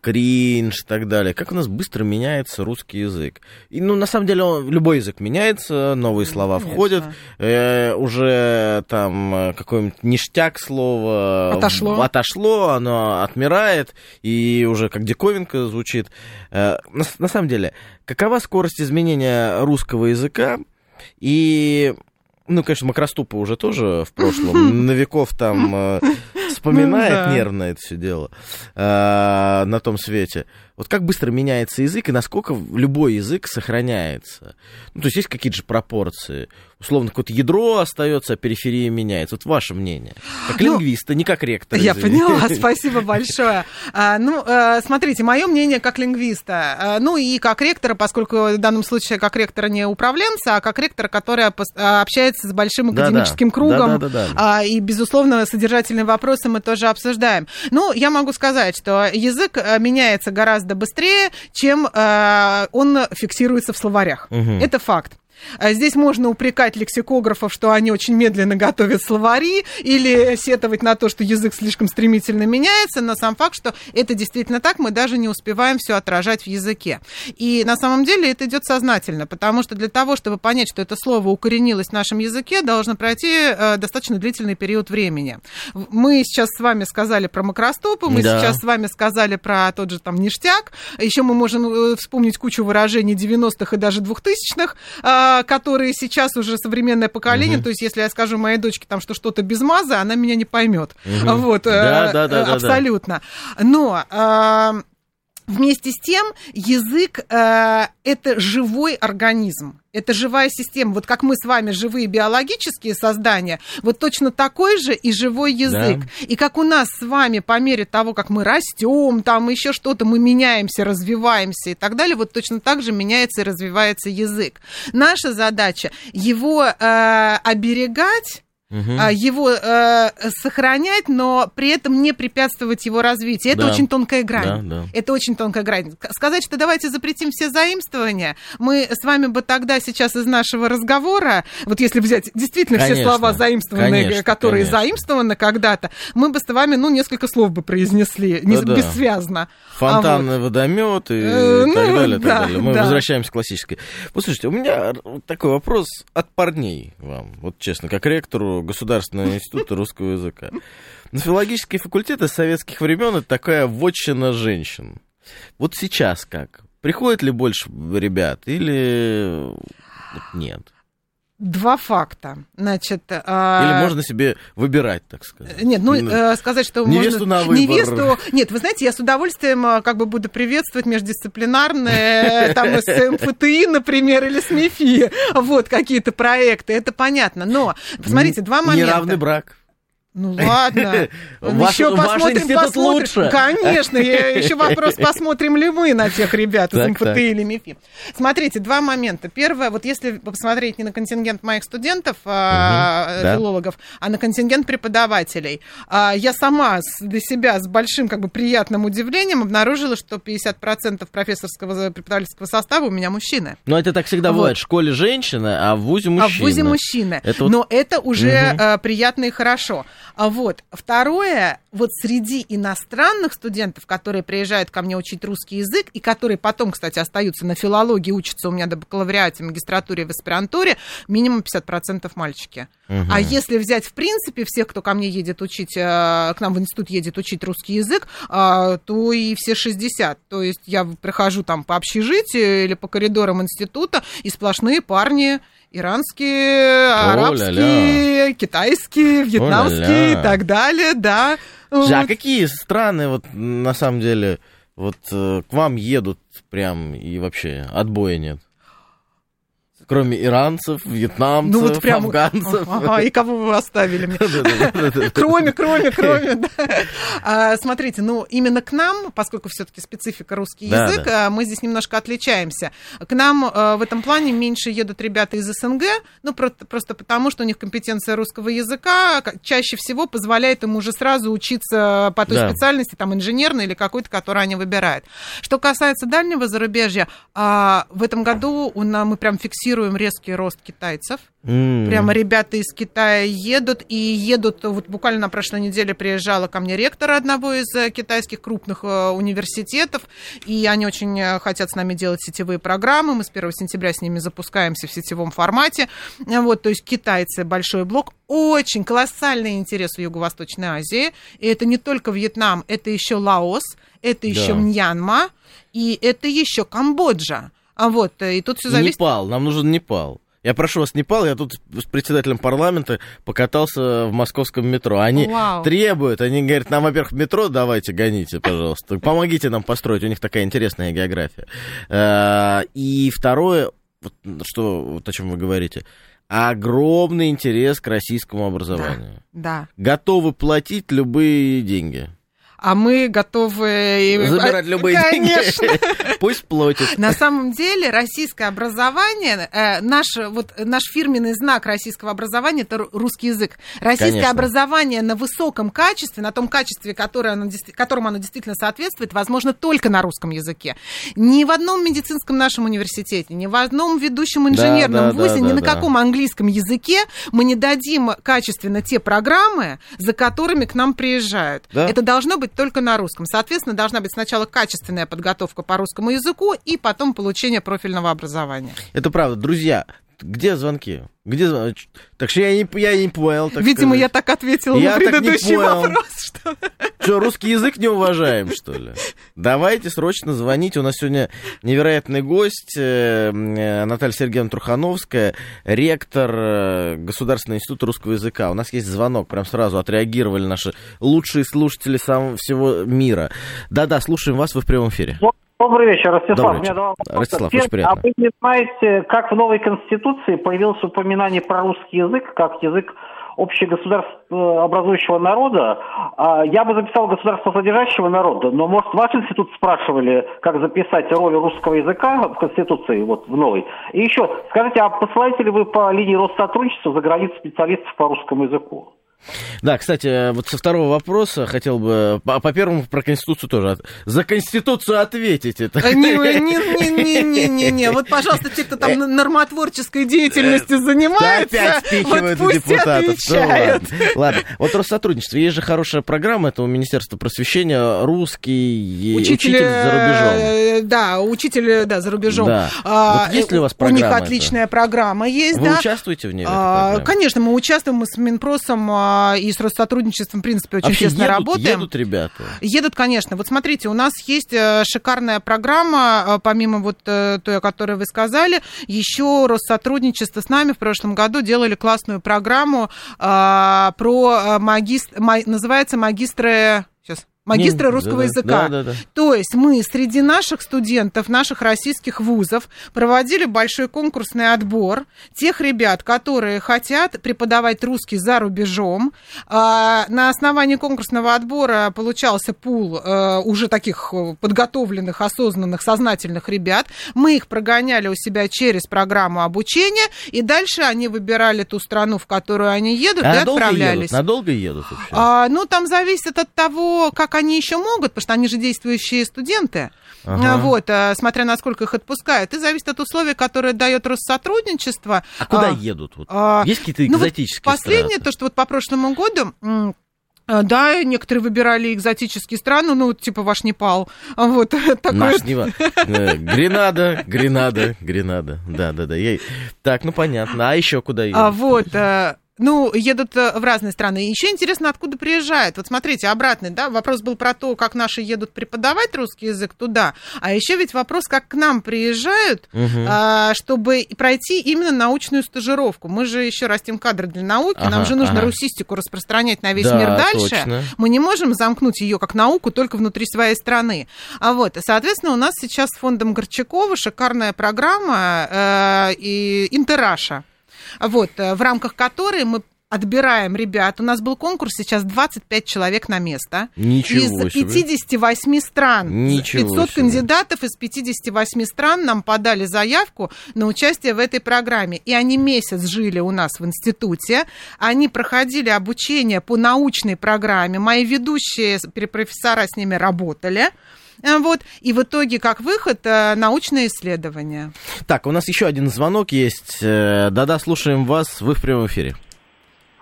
кринж и так далее. Как у нас быстро меняется русский язык. И, ну, на самом деле, он, любой язык меняется, новые слова Конечно. входят, э, уже там э, какой-нибудь ништяк слово отошло. отошло, оно отмирает, и уже как диковинка звучит. Э, на, на самом деле, какова скорость изменения русского языка? И ну, конечно, Макроступа уже тоже в прошлом. [LAUGHS] Новиков там э, вспоминает ну нервно это все дело э, на том свете. Вот как быстро меняется язык и насколько любой язык сохраняется. Ну, то есть есть какие-то же пропорции. Условно, какое-то ядро остается, а периферия меняется. Вот ваше мнение. Как [GASPS] ну, лингвиста, не как ректор. Я извини. поняла, [LAUGHS] спасибо большое. А, ну, а, смотрите, мое мнение как лингвиста, а, ну и как ректора, поскольку в данном случае как ректора не управленца, а как ректора, который общается с большим академическим да, да. кругом. Да, да, да, да. И, безусловно, содержательные вопросы мы тоже обсуждаем. Ну, я могу сказать, что язык меняется гораздо гораздо быстрее, чем э, он фиксируется в словарях. Угу. Это факт. А здесь можно упрекать лексикографов, что они очень медленно готовят словари, или сетовать на то, что язык слишком стремительно меняется, но сам факт, что это действительно так, мы даже не успеваем все отражать в языке. И на самом деле это идет сознательно, потому что для того, чтобы понять, что это слово укоренилось в нашем языке, должно пройти э, достаточно длительный период времени. Мы сейчас с вами сказали про макростопы, мы да. сейчас с вами сказали про тот же там ништяк, еще мы можем э, вспомнить кучу выражений 90-х и даже 2000-х, а, которые сейчас уже современное поколение, то есть если я скажу моей дочке там, что что-то без маза, она меня не поймет. Вот, да, э, да, да, абсолютно. Но а, Вместе с тем, язык э, это живой организм, это живая система. Вот как мы с вами живые биологические создания, вот точно такой же и живой язык. Да. И как у нас с вами по мере того, как мы растем, там еще что-то, мы меняемся, развиваемся и так далее, вот точно так же меняется и развивается язык. Наша задача его э, оберегать угу. его э, сохранять, но при этом не препятствовать его развитию. Это да. очень тонкая грань. Да, да. Это очень тонкая грань. Сказать, что давайте запретим все заимствования, мы с вами бы тогда сейчас из нашего разговора, вот если взять действительно конечно, все слова заимствованные, конечно, которые конечно. заимствованы когда-то, мы бы с вами, ну, несколько слов бы произнесли, не, да, бессвязно. Фонтанный а вот. водомет и э, так ну, далее, да, так далее. Мы да. возвращаемся к классической. Послушайте, у меня такой вопрос от парней вам, вот честно, как ректору Государственного института русского языка. На филологические факультеты советских времен это такая вотчина женщин. Вот сейчас как? Приходит ли больше ребят или нет? Два факта. Значит, а, Или можно себе выбирать, так сказать. Нет, ну, э, сказать, что невесту можно... на выбор. Невесту... Нет, вы знаете, я с удовольствием э, как бы буду приветствовать междисциплинарные, там, с МФТИ, например, или с МИФИ, вот, какие-то проекты, это понятно. Но, посмотрите, два момента. Неравный брак. Ну ладно. [LAUGHS] Ваш- еще посмотрим, посмотрим. лучше. Конечно, я- [LAUGHS] еще вопрос, посмотрим ли мы на тех ребят из Так, МФТ так. или МИФИ. Смотрите, два момента. Первое, вот если посмотреть не на контингент моих студентов, а, Мгм, да. филологов, а на контингент преподавателей, а, я сама для себя с большим как бы приятным удивлением обнаружила, что 50% профессорского преподавательского состава у меня мужчины. Но это так всегда Вот. бывает. В школе женщина, а в ВУЗе мужчина. А в ВУЗе мужчины. Это вот- Но это уже э, приятно и хорошо. А вот второе, вот среди иностранных студентов, которые приезжают ко мне учить русский язык, и которые потом, кстати, остаются на филологии, учатся у меня до бакалавриате, магистратуре, в аспирантуре, минимум 50% мальчики. Мгм. А если взять, в принципе, всех, кто ко мне едет учить, э, к нам в институт едет учить русский язык, а, то и все 60. То есть я прохожу там по общежитию или по коридорам института, и сплошные парни иранские, арабские, китайские, вьетнамские и так далее, да. Слушай, а какие страны вот на самом деле вот э, к вам едут прям и вообще отбоя нет? Кроме иранцев, вьетнамцев, Ну вот прям... афганцев. [LAUGHS] Ага, и кого вы оставили [LAUGHS] мне? Кроме, кроме, кроме. А, смотрите, ну, именно к нам, поскольку все-таки специфика русский язык, а, мы здесь немножко отличаемся. К нам а, в этом плане меньше едут ребята из СНГ, ну, про- просто потому, что у них компетенция русского языка чаще всего позволяет им уже сразу учиться по той специальности, там, инженерной или какой-то, которую они выбирают. Что касается дальнего зарубежья, в этом году мы прям фиксируем резкий рост китайцев. М. Прямо ребята из Китая едут, и едут, вот буквально на прошлой неделе приезжала ко мне ректор одного из э, китайских крупных э, университетов, и они очень э, хотят с нами делать сетевые программы, мы с 1 сентября с ними запускаемся в сетевом формате, вот, то есть китайцы, большой блок, очень колоссальный интерес в Юго-Восточной Азии, и это не только Вьетнам, это еще Лаос, это еще Да. Мьянма, и это еще Камбоджа. А вот, э, и тут все зависит Непал, нам нужен Непал. Я прошу вас, Непал, я тут с председателем парламента покатался в московском метро. Они Вау. требуют, они говорят, нам, во-первых, метро давайте, гоните, пожалуйста. Помогите нам построить, у них такая интересная география. Э, И второе, вот что, вот о чем вы говорите, огромный интерес к российскому образованию. Да. Готовы платить любые деньги. А мы готовы... Забирать любые Конечно. деньги. [LAUGHS] Пусть платят. На самом деле российское образование, э, наш, вот, наш фирменный знак российского образования это ру- русский язык. Российское Конечно. образование на высоком качестве, на том качестве, которое оно, которому оно действительно соответствует, возможно только на русском языке. Ни в одном медицинском нашем университете, ни в одном ведущем инженерном да, да, вузе, ни да, на да. каком английском языке мы не дадим качественно те программы, за которыми к нам приезжают. Да. Это должно быть только на русском. Соответственно, должна быть сначала качественная подготовка по русскому языку и потом получение профильного образования. Это правда. Друзья, где звонки? Где звон- Так что я не, я не понял. так Видимо, сказать. я так ответила Я на так не предыдущий понял. вопрос, что... Что, русский язык не уважаем, что ли? Давайте срочно звоните. У нас сегодня невероятный гость э, э, Наталья Сергеевна Трухановская, ректор э, Государственного института русского языка. У нас есть звонок, прям сразу отреагировали наши лучшие слушатели самого всего мира. Да-да, слушаем вас, вы в прямом эфире. Добрый вечер, Ростислав. Добрый меня вечер. два вопроса. Ростислав, очень приятно. А вы не знаете, как в новой Конституции появилось упоминание про русский язык, как язык общегосударствообразующего народа? А, Я бы записал государство содержащего народа, но, может, ваш институт спрашивали, как записать роль русского языка в Конституции, вот в новой. И еще, скажите, а посылаете ли вы по линии Россотрудничества за границу специалистов по русскому языку? Да, кстати, вот со второго вопроса хотел бы по, по первому про Конституцию тоже. от- За Конституцию ответить это. Не-не-не-не-не-не. Вот, пожалуйста, те, кто там нормотворческой деятельностью занимается, Э, вот пусть депутатов. Ну, отвечают. ладно. вот Россотрудничество. Есть же хорошая программа этого Министерства просвещения «Русский учитель, за рубежом». э, Да, учитель, да, за рубежом. Да. Вот есть ли у вас У них программа отличная программа есть, Вы да. участвуете в ней? А? Конечно, мы участвуем, мы с Минпросом а, и с Россотрудничеством, в принципе, очень Вообще тесно едут, работаем. едут ребята? Едут, конечно. Вот смотрите, у нас есть э, шикарная программа, э, помимо вот э, той, о которой вы сказали, еще Россотрудничество с нами в прошлом году делали классную программму э, про магистр, называется магистры, магистра Не, русского да, языка. да, да, да. То есть мы среди наших студентов, наших российских вузов проводили большой конкурсный отбор тех ребят, которые хотят преподавать русский за рубежом. А, На основании конкурсного отбора получался пул э, уже таких э, подготовленных, осознанных, сознательных ребят. Мы их прогоняли у себя через программу обучения, и дальше они выбирали ту страну, в которую они едут, А и надолго отправлялись. едут? Надолго едут вообще? А, ну, там зависит от того, как они еще могут, потому что они же действующие студенты. Ага. Вот, а, смотря насколько их отпускают. И зависит от условий, которые дает Россотрудничество. А куда А, едут? Вот? а, Есть какие-то ну, вот экзотические Последнее, страны? то, что вот по прошлому году... а, Да, некоторые выбирали экзотические страны, ну, типа ваш Непал. Вот, [LAUGHS] такое. Наш Нева. Э, Гренада, Гренада, Гренада. Да, да, да. Я- Так, ну понятно. А еще куда? А, вот, э, ну, едут э, в разные страны. Еще интересно, откуда приезжают. Вот смотрите, обратный, да, вопрос был про то, как наши едут преподавать русский язык туда. А еще ведь вопрос, как к нам приезжают, Мгм. а, чтобы пройти именно научную стажировку. Мы же еще растим кадры для науки, нам Ага, же нужно ага. русистику распространять на весь Да, мир дальше. точно. Мы не можем замкнуть ее как науку только внутри своей страны. А вот, и, соответственно, у нас сейчас с фондом Горчакова шикарная программа э, и Интераша, вот, э, в рамках которой мы отбираем ребят. У нас был конкурс, сейчас 25 человек на место. Ничего из себе. 58 стран. Ничего 500 себе. кандидатов из 58 стран нам подали заявку на участие в этой программе. И они месяц жили у нас в институте. Они проходили обучение по научной программе. Мои ведущие профессора с ними работали. Э, Вот. И в итоге, как выход, э, научное исследование. Так, у нас еще один звонок есть. Э, Да-да, слушаем вас. Вы в прямом эфире.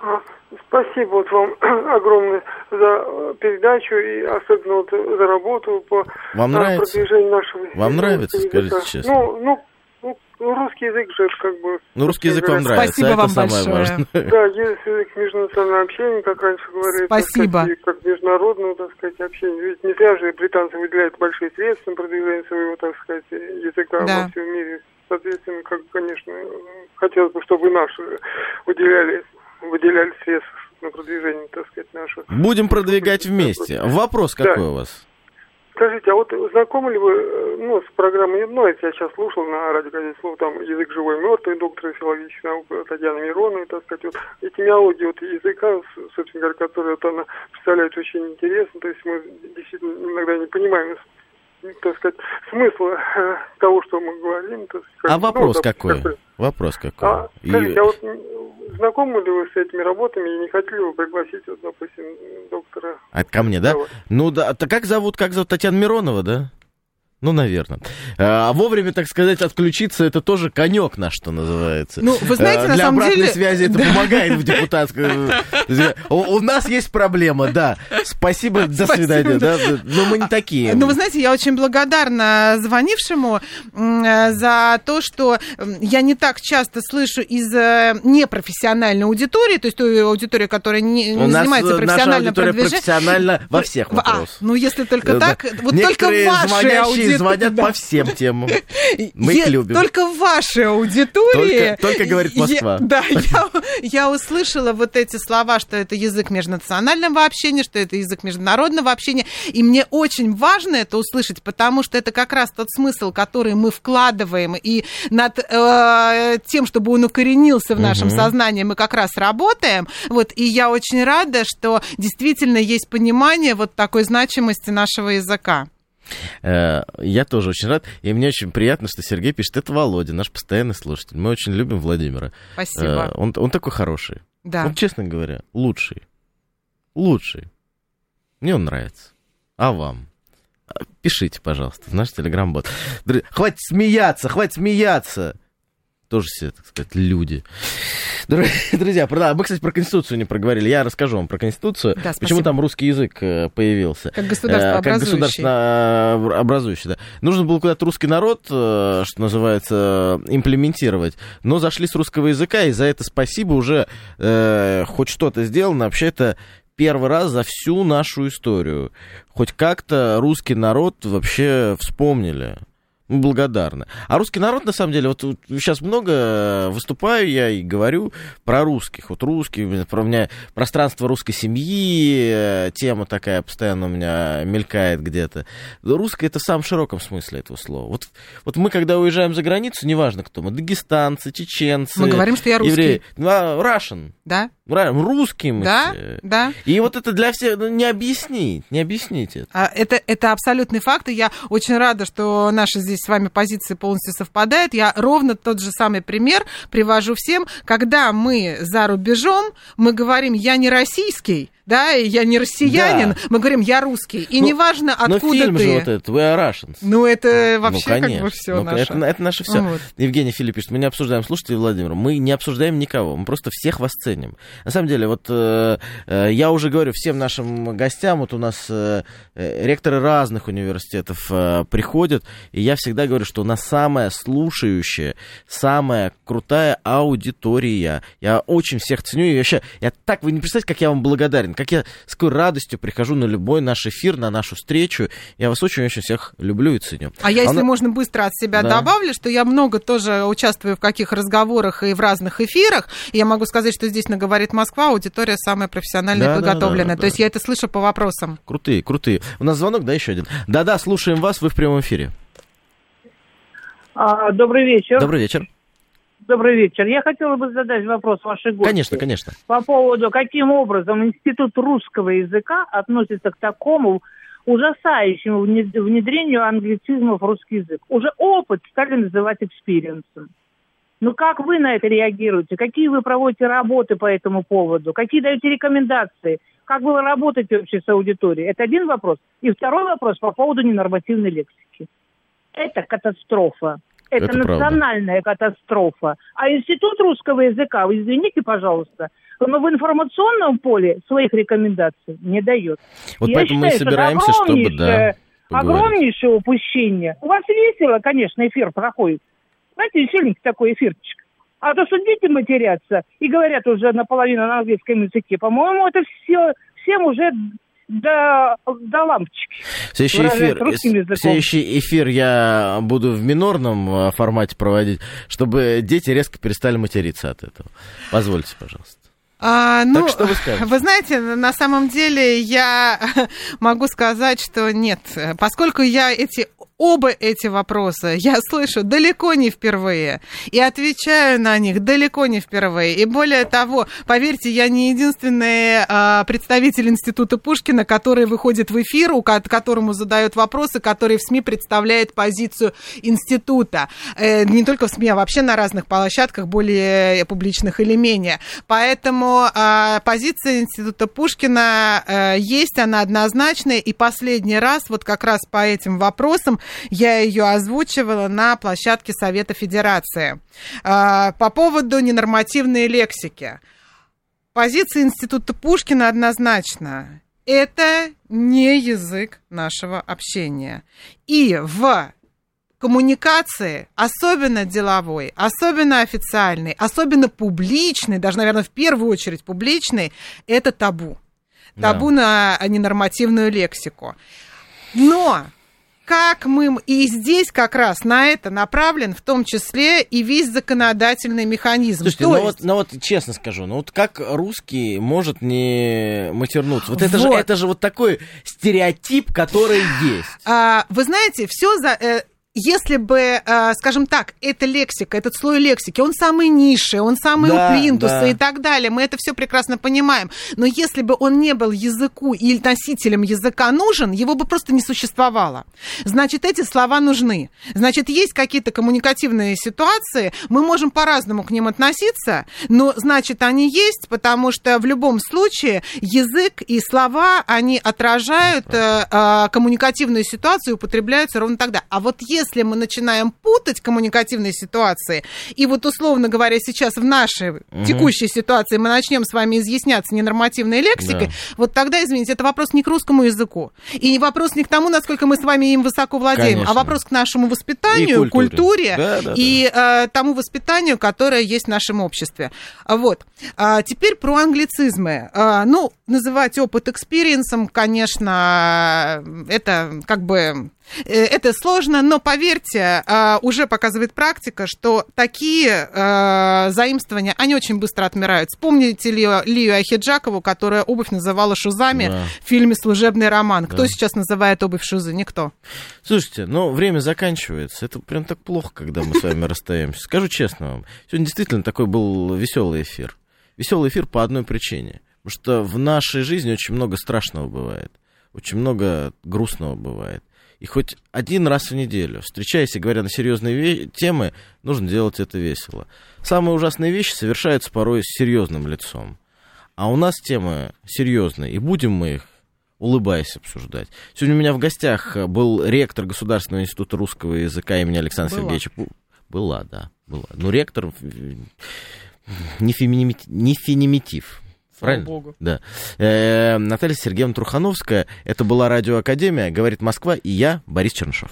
А, Спасибо вот вам [CLEARS THROAT] огромное за передачу и особенно вот за работу по Вам а, нравится? продвижению нашего Вам языка. нравится, скажите честно? Ну, ну, ну, русский язык же это как бы... Ну, русский язык вам нравится, Спасибо а это вам самое большое. важное. [LAUGHS] Да, есть язык межнационального общения, как раньше говорили. так Спасибо. сказать, и как международного, так сказать, общения. Ведь не зря же британцы выделяют большие средства на продвижение своего, так сказать, языка Да. во всем мире. Соответственно, как, конечно, хотелось бы, чтобы наши выделяли, выделяли средства на продвижение, так сказать, нашего. Будем продвигать вместе. Вопрос Да. какой у вас? Скажите, а вот знакомы ли вы, э, ну, с программой, ну, это я сейчас слушал на радио «Газете слов», там «Язык живой мертвый», доктора филологических наук Татьяна Миронова, так сказать, вот этимиология вот языка, собственно говоря, которую вот она представляет очень интересно, то есть мы действительно иногда не понимаем, так сказать, смысла э, того, что мы говорим. так сказать. А Ну, вопрос допустим, какой? как- Вопрос какой? А, И- скажите, а вот знакомы ли вы с этими работами и не хотели бы пригласить, вот, допустим, доктора А ко мне, да? Давай. Ну да, так как зовут, как зовут Татьяна Миронова, да? Ну, наверное. А вовремя, так сказать, отключиться, это тоже конек наш, что называется. Ну, вы знаете, А, на Для самом обратной деле- связи это помогает в ддепутатской... У у нас есть проблема, да. Спасибо, до свидания, да. да. Но мы не такие. Ну, вы знаете, я очень благодарна звонившему э, за то, что я не так часто слышу из э, непрофессиональной аудитории, то есть той аудитории, которая не, занимается э, наша профессиональным аудитория продвижением. профессиональна во всех а, вопросах. ну, если только Э, да. так, вот только ваши звонят да. по всем темам. [LAUGHS] Мы их любим. Только в вашей аудитории... Только- только говорит я- Москва. да, [LAUGHS] я, я услышала вот эти слова, что это язык межнационального общения, что это язык международного общения. И мне очень важно это услышать, потому что это как раз тот смысл, который мы вкладываем. И над э, тем, чтобы он укоренился в нашем сознании, мы как раз работаем. Вот, и я очень рада, что действительно есть понимание вот такой значимости нашего языка. Э, Я тоже очень рад. И мне очень приятно, что Сергей пишет. Это Володя, наш постоянный слушатель. Мы очень любим Владимира. Спасибо. Э, Он, он такой хороший. Да. Он, честно говоря, лучший. Лучший. Мне он нравится. А вам? А, Пишите, пожалуйста, в наш телеграм-бот. Хватит смеяться, хватит смеяться. Тоже все, так сказать, люди. Дру- [LAUGHS] Друзья, про- да, мы, кстати, про Конституцию не проговорили. Я расскажу вам про Конституцию. Да, Почему там русский язык э, появился. Как государство Э, Как образующий. государственно э, образующий, да. Нужно было куда-то русский народ, э, что называется, имплементировать. Но зашли с русского языка, и за это спасибо уже э, хоть что-то сделано. Вообще это первый раз за всю нашу историю. Хоть как-то русский народ вообще вспомнили. Благодарны. А русский народ, на самом деле, вот сейчас много выступаю я и говорю про русских. Вот русские, про меня пространство русской семьи, э, тема такая постоянно у меня мелькает где-то. Русское это в самом широком смысле этого слова. Вот, вот мы, когда уезжаем за границу, неважно кто мы, дагестанцы, чеченцы, Мы говорим, что я русский. евреи, ну, а, Russian, Да? Русские мы Да, все. да. И вот это для всех, ну, не объяснить, не объяснить это. А, Это, это абсолютный факт, и я очень рада, что наши здесь с вами позиции полностью совпадают. Я ровно тот же самый пример привожу всем, когда мы за рубежом, мы говорим, я не российский, да, и я не россиянин, Да. мы говорим, я русский. И Ну, неважно, Но откуда фильм ты. же вот этот, We are Russians. Ну, это Ну, вообще как бы конечно. все Ну, наше. Это, это наше все. Вот. Евгений Филипп пишет, мы не обсуждаем, слушайте, Владимир, мы не обсуждаем никого, мы просто всех вас ценим. На самом деле, вот э, э, я уже говорю всем нашим гостям, вот у нас э, э, ректоры разных университетов э, приходят, и я всегда говорю, что у нас самая слушающая, самая крутая аудитория. Я очень всех ценю, и вообще, я так, вы не представляете, как я вам благодарен, как я с какой радостью прихожу на любой наш эфир, на нашу встречу. Я вас очень-очень всех люблю и ценю. А я, если Она- можно, быстро от себя Да. добавлю, что я много тоже участвую в каких разговорах и в разных эфирах. И я могу сказать, что здесь на «Говорит Москва» аудитория самая профессиональная Да, и да, подготовленная. да, То есть да. я это слышу по вопросам. Крутые, крутые. У нас звонок, да, еще один. Да-да, слушаем вас, вы в прямом эфире. А, Добрый вечер. Добрый вечер. Добрый вечер. Я хотела бы задать вопрос вашей гости. Конечно, конечно. По поводу, каким образом Институт русского языка относится к такому ужасающему внед- внедрению англицизмов в русский язык. Уже опыт стали называть experience ом. Ну как вы на это реагируете? Какие вы проводите работы по этому поводу? Какие даете рекомендации? Как вы работаете вообще с аудиторией? Это один вопрос. И второй вопрос по поводу ненормативной лексики. Это катастрофа. Это, Это правда. национальная катастрофа. А Институт русского языка, извините, пожалуйста, но в информационном поле своих рекомендаций не дает. Вот Я поэтому мы считаю, что собираемся, чтобы, да, огромнейшее- поговорить. Огромнейшее упущение. У вас весело, конечно, эфир проходит. Знаете, веселенький такой эфирчик. А то, что дети матерятся и говорят уже наполовину на английском языке, по-моему, это все всем уже до, до лампочки. Следующий эфир, языком. следующий эфир я буду в минорном э, формате проводить, чтобы дети резко перестали материться от этого. Позвольте, пожалуйста. А, ну, Так что вы скажете? вы знаете, на самом деле я [LAUGHS] могу сказать, что нет, поскольку я эти оба эти вопроса я слышу далеко не впервые и отвечаю на них далеко не впервые. И более того, поверьте, я не единственный а, представитель Института Пушкина, который выходит в эфир, у ко- которому задают вопросы, который в СМИ представляет позицию института. Э, не только в СМИ, а вообще на разных площадках, более публичных или менее. Поэтому а, позиция Института Пушкина э, есть, она однозначная. И последний раз, вот как раз по этим вопросам, я ее озвучивала на площадке Совета Федерации. А, по поводу ненормативной лексики. Позиция Института Пушкина однозначна. Это не язык нашего общения. И в коммуникации, особенно деловой, особенно официальной, особенно публичной, даже, наверное, в первую очередь публичной, это табу. Да. Табу на ненормативную лексику. Но как мы... И здесь как раз на это направлен в том числе и весь законодательный механизм. Слушайте, То ну, есть- вот, ну вот честно скажу, ну вот как русский может не матернуться? Вот это, же, это же вот такой стереотип, который есть. А, вы знаете, все за... э, если бы, э, скажем так, эта лексика, этот слой лексики, он самый низший, он самый Да, у плинтуса да. и так далее, мы это все прекрасно понимаем. Но если бы он не был языку и носителем языка нужен, его бы просто не существовало. Значит, эти слова нужны. Значит, есть какие-то коммуникативные ситуации, мы можем по-разному к ним относиться, но, значит, они есть, потому что в любом случае язык и слова, они отражают э, э, коммуникативную ситуацию и употребляются ровно тогда. А вот если мы начинаем путать коммуникативные ситуации, и вот, условно говоря, сейчас в нашей текущей ситуации мы начнем с вами изъясняться ненормативной лексикой, Да. вот тогда, извините, это вопрос не к русскому языку. И не вопрос не к тому, насколько мы с вами им высоко владеем, Конечно. а вопрос к нашему воспитанию, И культуре. культуре Да, да, и э, тому воспитанию, которое есть в нашем обществе. А Вот. А теперь про англицизмы. А, ну, называть опыт experience ом, конечно, это как бы Это сложно, но поверьте, а, уже показывает практика, что такие а, заимствования, они очень быстро отмирают. Вспомните ли Лию Ахиджакову, которая обувь называла шузами Да. в фильме «Служебный роман». Кто Да. сейчас называет обувь шузы? Никто. Слушайте, ну, время заканчивается. Это прям так плохо, когда мы с вами расстаемся. Скажу честно вам, сегодня действительно такой был веселый эфир. Веселый эфир по одной причине. Потому что в нашей жизни очень много страшного бывает. Очень много грустного бывает. И хоть один раз в неделю, встречаясь и говоря на серьезные темы, нужно делать это весело. Самые ужасные вещи совершаются порой с серьезным лицом. А у нас темы серьезные, и будем мы их улыбаясь обсуждать. Сегодня у меня в гостях э, был ректор Государственного института русского языка имени Александра Была. Сергеевича. Была, да, была. Ну, ректор э, не, феминими- не. Правильно? богу. Да. Э, Наталья Сергеевна Трухановская. Это была радиоакадемия, говорит Москва, и я, Борис Чернышов.